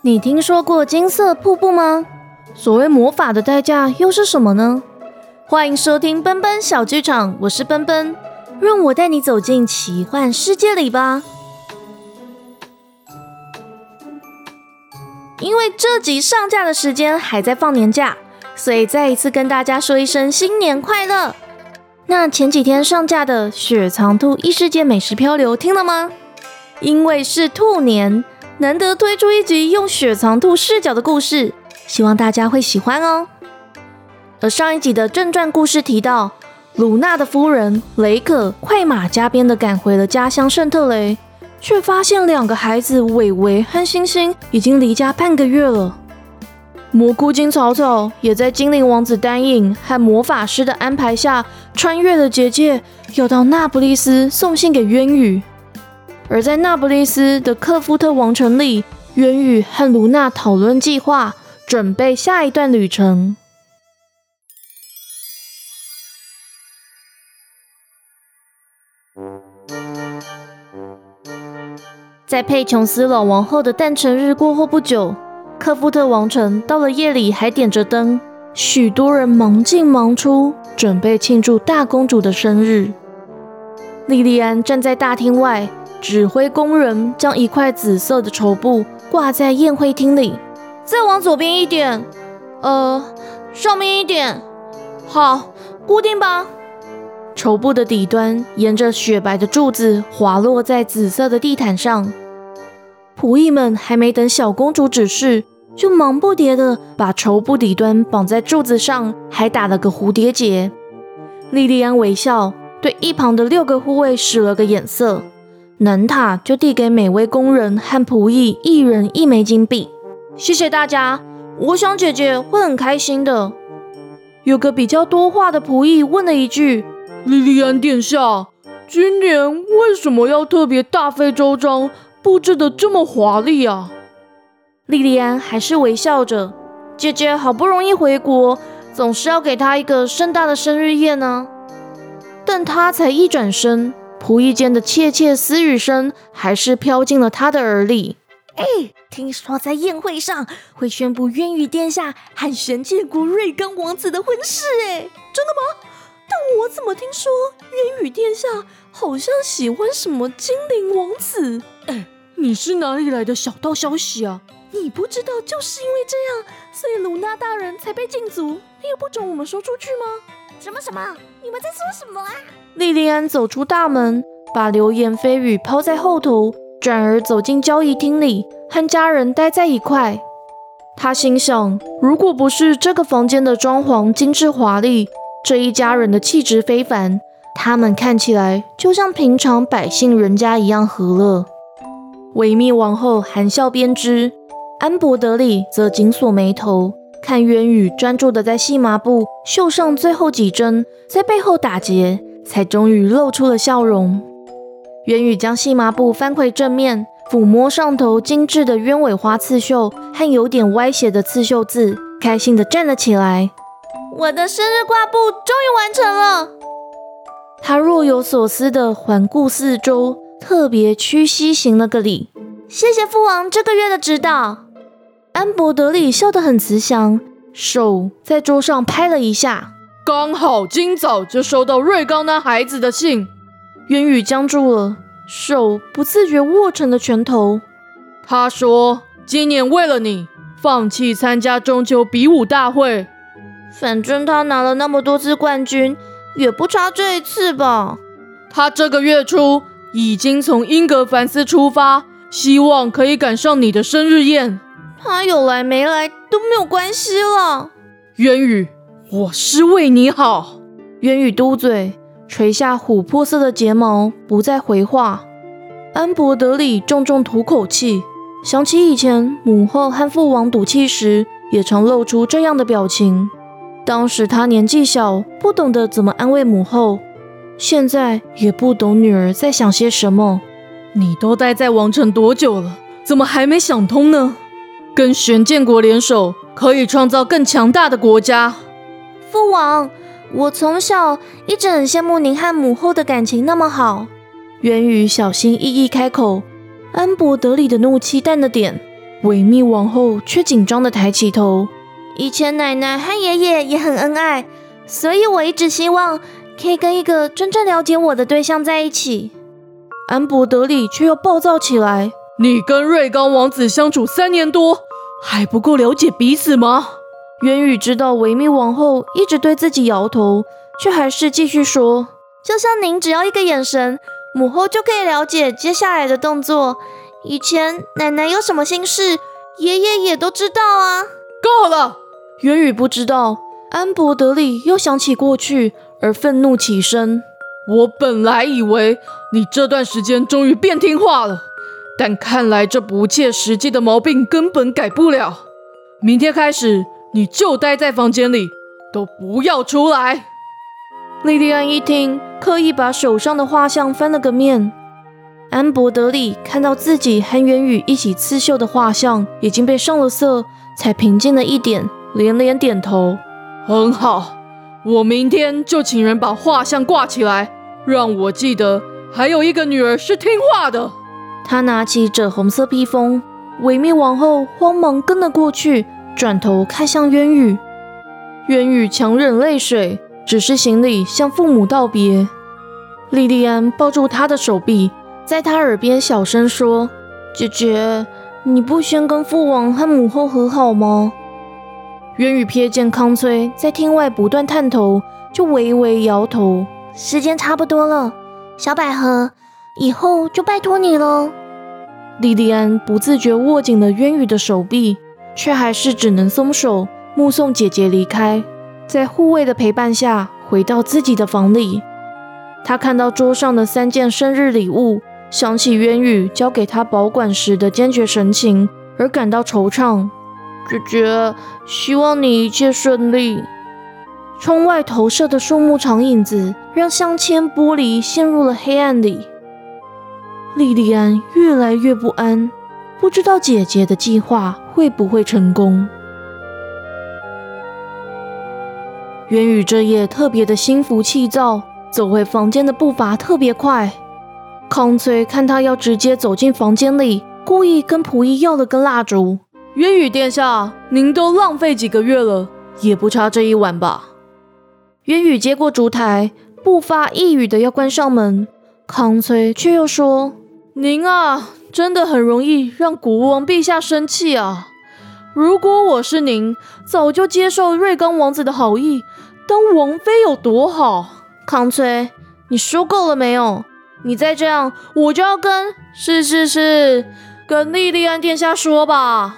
你听说过金色瀑布吗？所谓魔法的代价又是什么呢？欢迎收听奔奔小剧场，我是奔奔，让我带你走进奇幻世界里吧。因为这集上架的时间还在放年假，所以再一次跟大家说一声新年快乐。那前几天上架的《雪藏兔异世界美食漂流》听了吗？因为是兔年。难得推出一集用雪藏兔视角的故事，希望大家会喜欢哦。而上一集的正传故事提到，鲁娜的夫人雷可快马加鞭的赶回了家乡圣特雷，却发现两个孩子伟伟和星星已经离家半个月了。蘑菇精草草也在精灵王子丹影和魔法师的安排下，穿越了结界，要到那不勒斯送信给渊羽。而在那不勒斯的克夫特王城里，渊羽和卢娜讨论计划，准备下一段旅程。在佩琼斯老王后的诞辰日过后不久，克夫特王城到了夜里还点着灯，许多人忙进忙出，准备庆祝大公主的生日。莉莉安站在大厅外。指挥工人将一块紫色的绸布挂在宴会厅里，再往左边一点，呃，上面一点，好，固定吧。绸布的底端沿着雪白的柱子滑落在紫色的地毯上。仆役们还没等小公主指示，就忙不迭的把绸布底端绑在柱子上，还打了个蝴蝶结。莉莉安微笑，对一旁的六个护卫使了个眼色。南塔就递给每位工人和仆役一人一枚金币，谢谢大家。我想姐姐会很开心的。有个比较多话的仆役问了一句：“莉莉安殿下，今年为什么要特别大费周章，布置的这么华丽啊？”莉莉安还是微笑着：“姐姐好不容易回国，总是要给她一个盛大的生日宴呢。”但她才一转身。仆役间的窃窃私语声还是飘进了他的耳里。哎，听说在宴会上会宣布渊羽殿下和玄界国瑞刚王子的婚事。哎，真的吗？但我怎么听说渊羽殿下好像喜欢什么精灵王子？哎，你是哪里来的小道消息啊？你不知道，就是因为这样，所以鲁娜大人才被禁足。你也不准我们说出去吗？什么什么？你们在说什么啊？莉莉安走出大门，把流言蜚语抛在后头，转而走进交易厅里，和家人待在一块。她心想，如果不是这个房间的装潢精致华丽，这一家人的气质非凡，他们看起来就像平常百姓人家一样和乐。维密王后含笑编织，安博德里则紧锁眉头。看渊羽专注的在细麻布绣上最后几针，在背后打结，才终于露出了笑容。元宇将细麻布翻回正面，抚摸上头精致的鸢尾花刺绣和有点歪斜的刺绣字，开心的站了起来。我的生日挂布终于完成了。他若有所思的环顾四周，特别屈膝行了个礼，谢谢父王这个月的指导。安博德里笑得很慈祥，手在桌上拍了一下，刚好今早就收到瑞刚那孩子的信。渊宇僵住了，手不自觉握成了拳头。他说：“今年为了你，放弃参加中秋比武大会。反正他拿了那么多次冠军，也不差这一次吧。”他这个月初已经从英格凡斯出发，希望可以赶上你的生日宴。他有来没来都没有关系了。渊羽，我是为你好。渊羽嘟嘴，垂下琥珀色的睫毛，不再回话。安博德里重重吐口气，想起以前母后和父王赌气时，也常露出这样的表情。当时他年纪小，不懂得怎么安慰母后，现在也不懂女儿在想些什么。你都待在王城多久了？怎么还没想通呢？跟玄剑国联手，可以创造更强大的国家。父王，我从小一直很羡慕您和母后的感情那么好。元宇小心翼翼开口，安博德里的怒气淡了点，维密王后却紧张的抬起头。以前奶奶和爷爷也很恩爱，所以我一直希望可以跟一个真正了解我的对象在一起。安博德里却又暴躁起来：“你跟瑞刚王子相处三年多，还不够了解彼此吗？”渊宇知道维密王后一直对自己摇头，却还是继续说：“就像您只要一个眼神，母后就可以了解接下来的动作。以前奶奶有什么心事，爷爷也都知道啊。”够了！渊宇不知道，安博德里又想起过去，而愤怒起身。我本来以为你这段时间终于变听话了，但看来这不切实际的毛病根本改不了。明天开始。你就待在房间里，都不要出来。莉莉安一听，刻意把手上的画像翻了个面。安博德里看到自己和元宇一起刺绣的画像已经被上了色，才平静了一点，连连点头：“很好，我明天就请人把画像挂起来，让我记得还有一个女儿是听话的。”他拿起赭红色披风，维密王后慌忙跟了过去。转头看向渊宇，渊宇强忍泪水，只是行礼向父母道别。莉莉安抱住他的手臂，在他耳边小声说：“姐姐，你不先跟父王和母后和好吗？”渊宇瞥见康崔在厅外不断探头，就微微摇头：“时间差不多了，小百合，以后就拜托你了。”莉莉安不自觉握紧了渊宇的手臂。却还是只能松手，目送姐姐离开。在护卫的陪伴下，回到自己的房里。他看到桌上的三件生日礼物，想起渊宇交给他保管时的坚决神情，而感到惆怅。姐姐，希望你一切顺利。窗外投射的树木长影子，让镶嵌玻璃陷入了黑暗里。莉莉安越来越不安。不知道姐姐的计划会不会成功？元宇这夜特别的心浮气躁，走回房间的步伐特别快。康崔看他要直接走进房间里，故意跟仆役要了根蜡烛。元宇殿下，您都浪费几个月了，也不差这一晚吧？元宇接过烛台，不发一语的要关上门。康崔却又说：“您啊。”真的很容易让国王陛下生气啊！如果我是您，早就接受瑞刚王子的好意，当王妃有多好？康崔，你说够了没有？你再这样，我就要跟……是是是，跟莉莉安殿下说吧。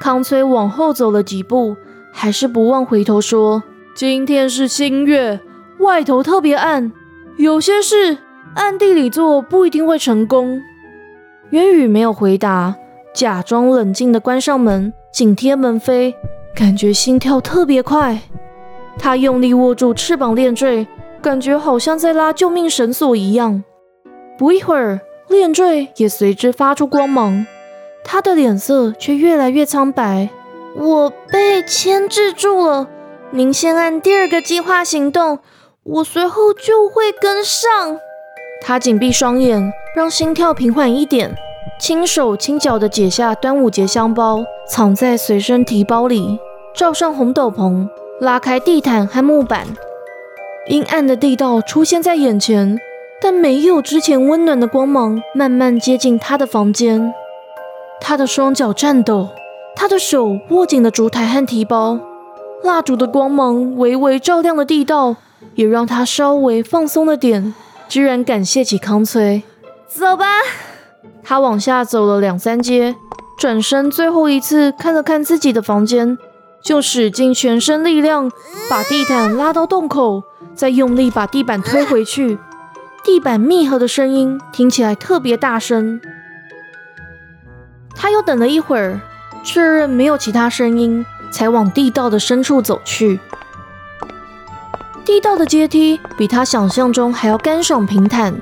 康崔往后走了几步，还是不忘回头说：“今天是新月，外头特别暗，有些事暗地里做不一定会成功。”渊宇没有回答，假装冷静地关上门，紧贴门扉，感觉心跳特别快。他用力握住翅膀链坠，感觉好像在拉救命绳索一样。不一会儿，链坠也随之发出光芒，他的脸色却越来越苍白。我被牵制住了，您先按第二个计划行动，我随后就会跟上。他紧闭双眼。让心跳平缓一点，轻手轻脚地解下端午节香包，藏在随身提包里，罩上红斗篷，拉开地毯和木板。阴暗的地道出现在眼前，但没有之前温暖的光芒慢慢接近他的房间。他的双脚颤抖，他的手握紧了烛台和提包。蜡烛的光芒微微照亮了地道，也让他稍微放松了点，居然感谢起康崔。走吧，他往下走了两三阶，转身最后一次看了看自己的房间，就使尽全身力量把地毯拉到洞口，再用力把地板推回去。地板密合的声音听起来特别大声。他又等了一会儿，确认没有其他声音，才往地道的深处走去。地道的阶梯比他想象中还要干爽平坦。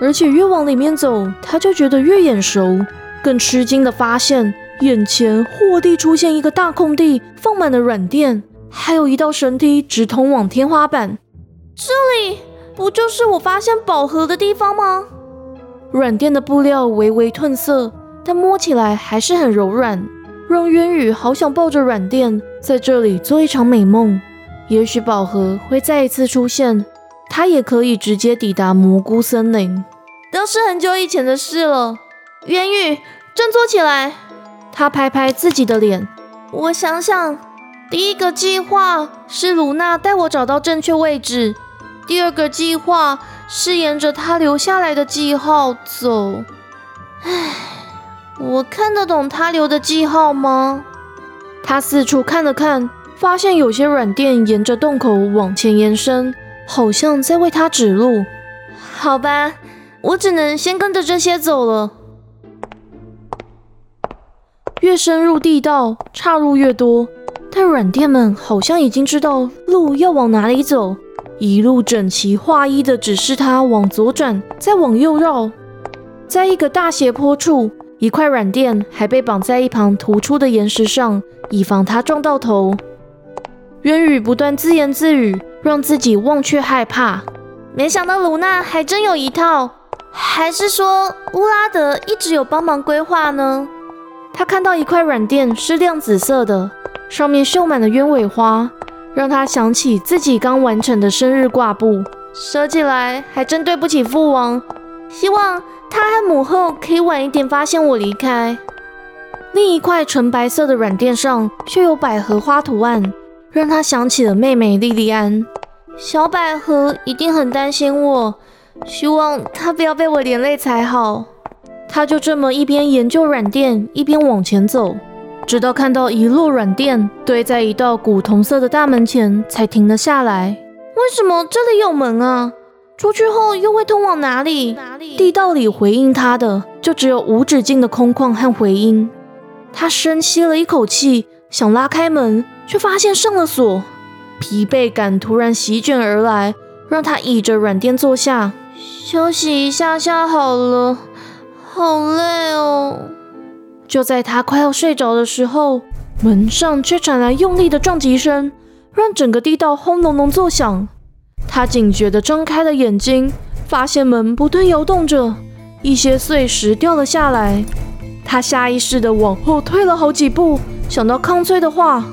而且越往里面走，他就觉得越眼熟。更吃惊的发现，眼前霍地出现一个大空地，放满了软垫，还有一道绳梯直通往天花板。这里不就是我发现宝盒的地方吗？软垫的布料微微褪色，但摸起来还是很柔软，让渊宇好想抱着软垫在这里做一场美梦。也许宝盒会再一次出现，他也可以直接抵达蘑菇森林。都是很久以前的事了。渊羽，振作起来！他拍拍自己的脸。我想想，第一个计划是卢娜带我找到正确位置，第二个计划。是沿着他留下来的记号走。唉，我看得懂他留的记号吗？他四处看了看，发现有些软垫沿着洞口往前延伸，好像在为他指路。好吧，我只能先跟着这些走了。越深入地道，岔路越多，但软垫们好像已经知道路要往哪里走。一路整齐划一的指示他往左转，再往右绕。在一个大斜坡处，一块软垫还被绑在一旁突出的岩石上，以防他撞到头。渊羽不断自言自语，让自己忘却害怕。没想到卢娜还真有一套，还是说乌拉德一直有帮忙规划呢？他看到一块软垫是亮紫色的，上面绣满了鸢尾花。让他想起自己刚完成的生日挂布，说起来还真对不起父王。希望他和母后可以晚一点发现我离开。另一块纯白色的软垫上却有百合花图案，让他想起了妹妹莉莉安。小百合一定很担心我，希望她不要被我连累才好。他就这么一边研究软垫，一边往前走。直到看到一摞软垫堆在一道古铜色的大门前，才停了下来。为什么这里有门啊？出去后又会通往哪里？地道里回应他的，就只有无止境的空旷和回音。他深吸了一口气，想拉开门，却发现上了锁。疲惫感突然席卷而来，让他倚着软垫坐下，休息一下下好了。好累哦。就在他快要睡着的时候，门上却传来用力的撞击声，让整个地道轰隆隆作响。他警觉地睁开了眼睛，发现门不断摇动着，一些碎石掉了下来。他下意识地往后退了好几步，想到康翠的话，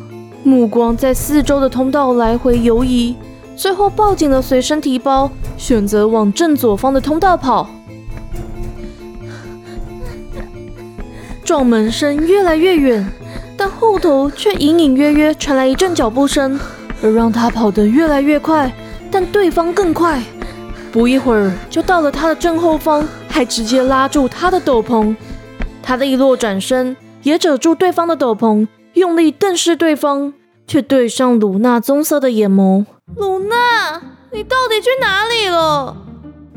目光在四周的通道来回游移，最后抱紧了随身提包，选择往正左方的通道跑。撞门声越来越远，但后头却隐隐约约传来一阵脚步声，而让他跑得越来越快，但对方更快，不一会儿就到了他的正后方，还直接拉住他的斗篷。他的一落转身，也遮住对方的斗篷，用力瞪视对方，却对上鲁娜棕色的眼眸。鲁娜，你到底去哪里了？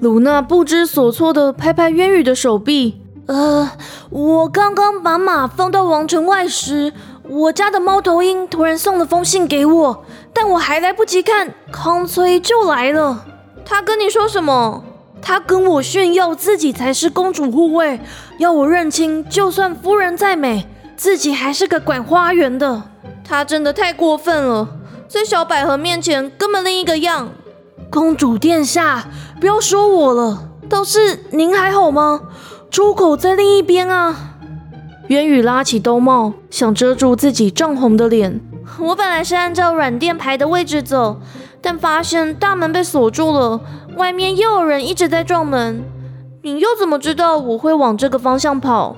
鲁娜不知所措的拍拍渊羽的手臂。呃，我刚刚把马放到王城外时，我家的猫头鹰突然送了封信给我，但我还来不及看，康崔就来了。他跟你说什么？他跟我炫耀自己才是公主护卫，要我认清，就算夫人再美，自己还是个管花园的。他真的太过分了，在小百合面前根本另一个样。公主殿下，不要说我了，倒是您还好吗？出口在另一边啊！渊宇拉起兜帽，想遮住自己涨红的脸。我本来是按照软垫牌的位置走，但发现大门被锁住了，外面又有人一直在撞门。你又怎么知道我会往这个方向跑？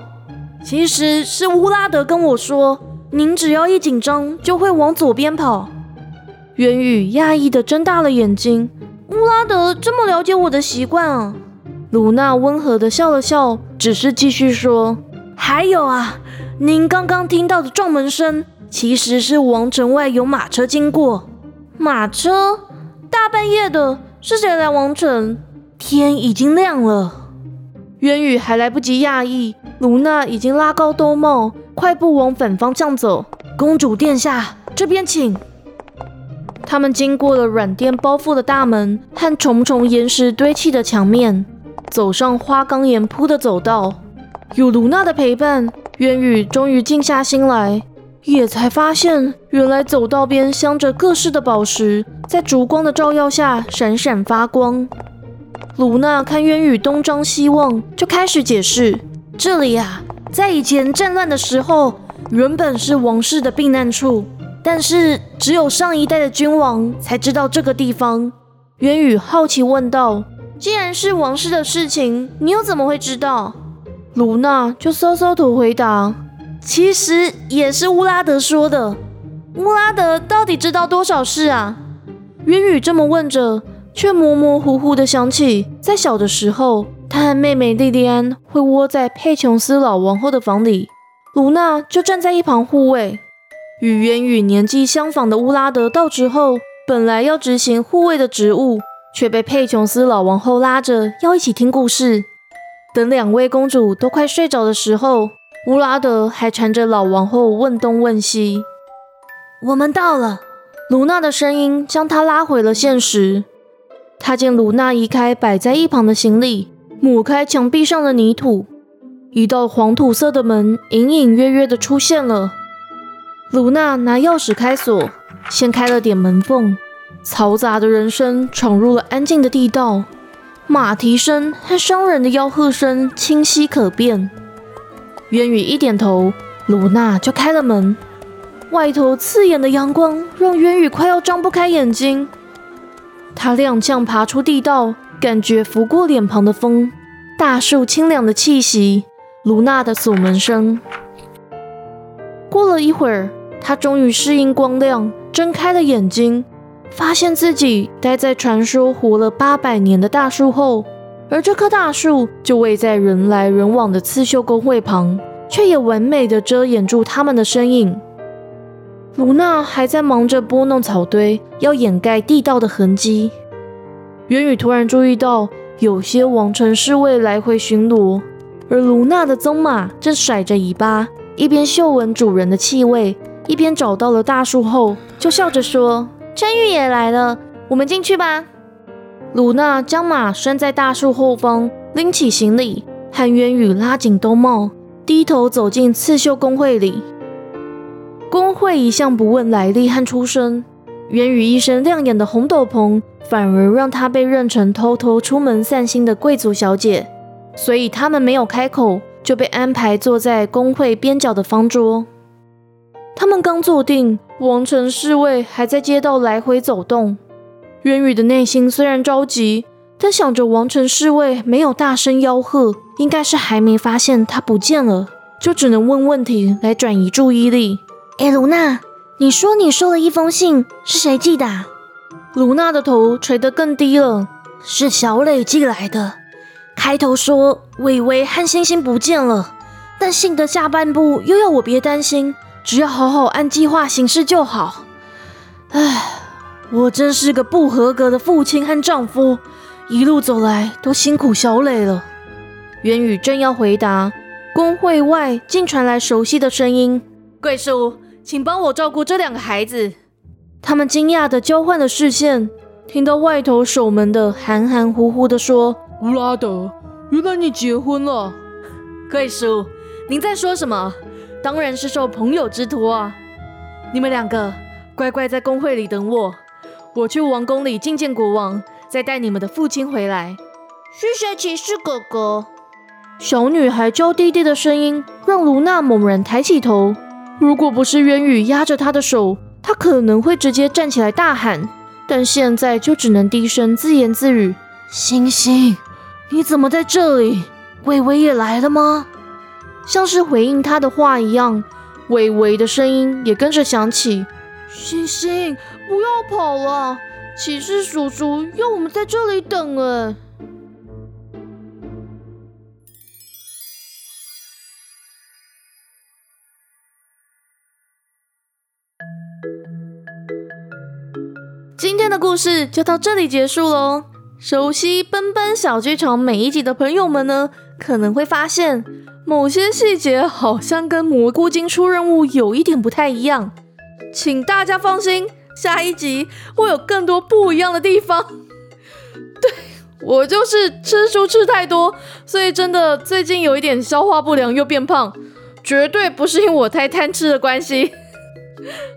其实是乌拉德跟我说，您只要一紧张就会往左边跑。渊羽讶异的睁大了眼睛。乌拉德这么了解我的习惯啊！鲁娜温和的笑了笑，只是继续说：“还有啊，您刚刚听到的撞门声，其实是王城外有马车经过。马车？大半夜的，是谁来王城？天已经亮了。”渊羽还来不及讶异，鲁娜已经拉高兜帽，快步往反方向走。公主殿下，这边请。他们经过了软垫包覆的大门和重重岩石堆砌的墙面。走上花岗岩铺的走道，有卢娜的陪伴，渊羽终于静下心来，也才发现，原来走道边镶着各式的宝石，在烛光的照耀下闪闪发光。卢娜看渊羽东张西望，就开始解释：这里呀，在以前战乱的时候，原本是王室的避难处，但是只有上一代的君王才知道这个地方。渊羽好奇问道：“既然是王室的事情，你又怎么会知道？”卢娜就搔搔头回答：“其实也是乌拉德说的。乌拉德到底知道多少事啊？”渊羽这么问着，却模模糊糊的想起，在小的时候，他和妹妹莉莉安会窝在佩琼斯老王后的房里，卢娜就站在一旁护卫。与渊羽年纪相仿的乌拉德到职后，本来要执行护卫的职务，却被佩琼斯老王后拉着要一起听故事。等两位公主都快睡着的时候，乌拉德还缠着老王后问东问西。我们到了。卢娜的声音将他拉回了现实。他见卢娜移开摆在一旁的行李，抹开墙壁上的泥土，一道黄土色的门隐隐约约的出现了。卢娜拿钥匙开锁，掀开了点门缝，嘈杂的人声闯入了安静的地道，马蹄声和商人的吆喝声清晰可辨。渊羽一点头，卢娜就开了门。外头刺眼的阳光让渊羽快要张不开眼睛。他踉跄爬出地道，感觉拂过脸庞的风，大树清凉的气息，卢娜的锁门声。过了一会儿，他终于适应光亮，睁开了眼睛，发现自己待在传说活了八百年的大树后，而这棵大树就位在人来人往的刺绣工会旁，却也完美的遮掩住他们的身影。卢娜还在忙着拨弄草堆，要掩盖地道的痕迹。元宇突然注意到，有些王城侍卫来回巡逻，而卢娜的棕马正甩着尾巴，一边嗅闻主人的气味，一边找到了大树后，就笑着说：“真玉也来了，我们进去吧。”卢娜将马拴在大树后方，拎起行李，和元宇拉紧兜帽，低头走进刺绣工会里。工会一向不问来历和出身，源于一身亮眼的红斗篷，反而让她被认成偷偷出门散心的贵族小姐。所以他们没有开口，就被安排坐在工会边角的方桌。他们刚坐定，王城侍卫还在街道来回走动。渊宇的内心虽然着急，但想着王城侍卫没有大声吆喝，应该是还没发现他不见了，就只能问问题来转移注意力。哎，卢娜，你说你收了一封信，是谁寄的？卢娜的头垂得更低了。是小磊寄来的。开头说伟伟和星星不见了，但信的下半部又要我别担心，只要好好按计划行事就好。唉，我真是个不合格的父亲和丈夫，一路走来都辛苦小磊了。元宇正要回答，工会外竟传来熟悉的声音：“贵叔。”请帮我照顾这两个孩子。他们惊讶的交换了视线，听到外头守门的含含糊糊的说：“乌拉德，原来你结婚了。”贵叔，您在说什么？当然是受朋友之托啊！你们两个乖乖在公会里等我，我去王宫里觐见国王，再带你们的父亲回来。谢谢骑士哥哥。小女孩娇滴滴的声音让卢娜猛然抬起头。如果不是渊羽压着他的手，他可能会直接站起来大喊。但现在就只能低声自言自语：“星星，你怎么在这里？微微也来了吗？”像是回应他的话一样，微微的声音也跟着响起：“星星，不要跑了，骑士叔叔要我们在这里等。”哎。今天的故事就到这里结束喽。熟悉奔奔小剧场每一集的朋友们呢，可能会发现某些细节好像跟蘑菇精出任务有一点不太一样。请大家放心，下一集会有更多不一样的地方。对我就是吃书吃太多，所以真的最近有一点消化不良又变胖，绝对不是因为我太贪吃的关系。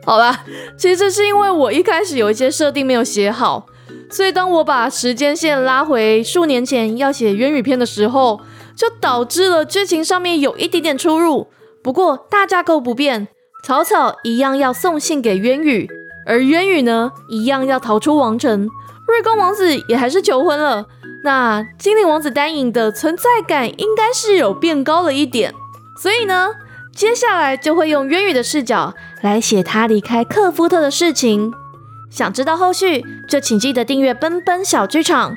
好吧，其实是因为我一开始有一些设定没有写好，所以当我把时间线拉回数年前要写渊羽篇的时候，就导致了剧情上面有一点点出入。不过大架构不变，草草一样要送信给渊羽，而渊羽呢，一样要逃出王城。瑞光王子也还是求婚了。那精灵王子丹影的存在感应该是有变高了一点。所以呢，接下来就会用渊羽的视角来写他离开克夫特的事情。想知道后续，就请记得订阅奔奔小剧场。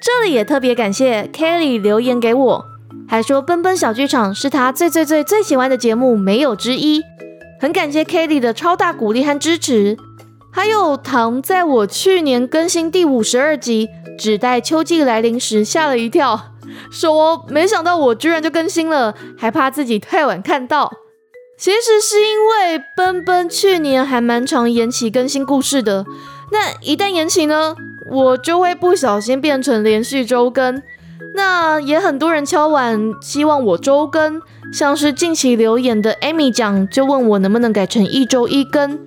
这里也特别感谢 Kelly 留言给我，还说奔奔小剧场是他最最最最喜欢的节目，没有之一。很感谢 Kelly 的超大鼓励和支持。还有唐，在我去年更新第五十二集，只待秋季来临时吓了一跳，说没想到我居然就更新了，还怕自己太晚看到。其实是因为奔奔去年还蛮常延期更新故事的，那一旦延期呢，我就会不小心变成连续周更。那也很多人敲碗希望我周更，像是近期留言的 Amy 讲，就问我能不能改成一周一更。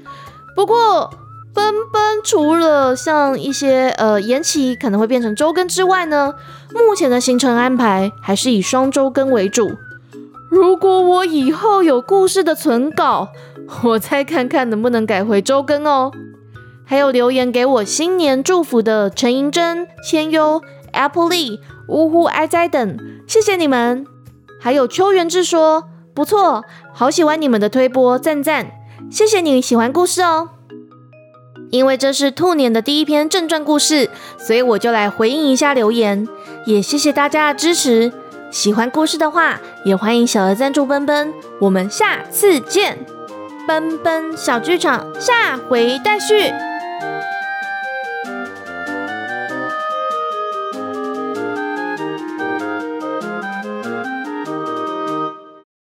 不过奔奔除了像一些呃延期可能会变成周更之外呢，目前的行程安排还是以双周更为主。如果我以后有故事的存稿，我再看看能不能改回周更哦。还有留言给我新年祝福的陈银珍、千优、Apple Lee、呜呼哀哉等，谢谢你们。还有邱元志说不错，好喜欢你们的推播，赞赞，谢谢你喜欢故事哦。因为这是兔年的第一篇正传故事，所以我就来回应一下留言，也谢谢大家的支持。喜欢故事的话，也欢迎小额赞助奔奔。我们下次见，奔奔小剧场下回待续。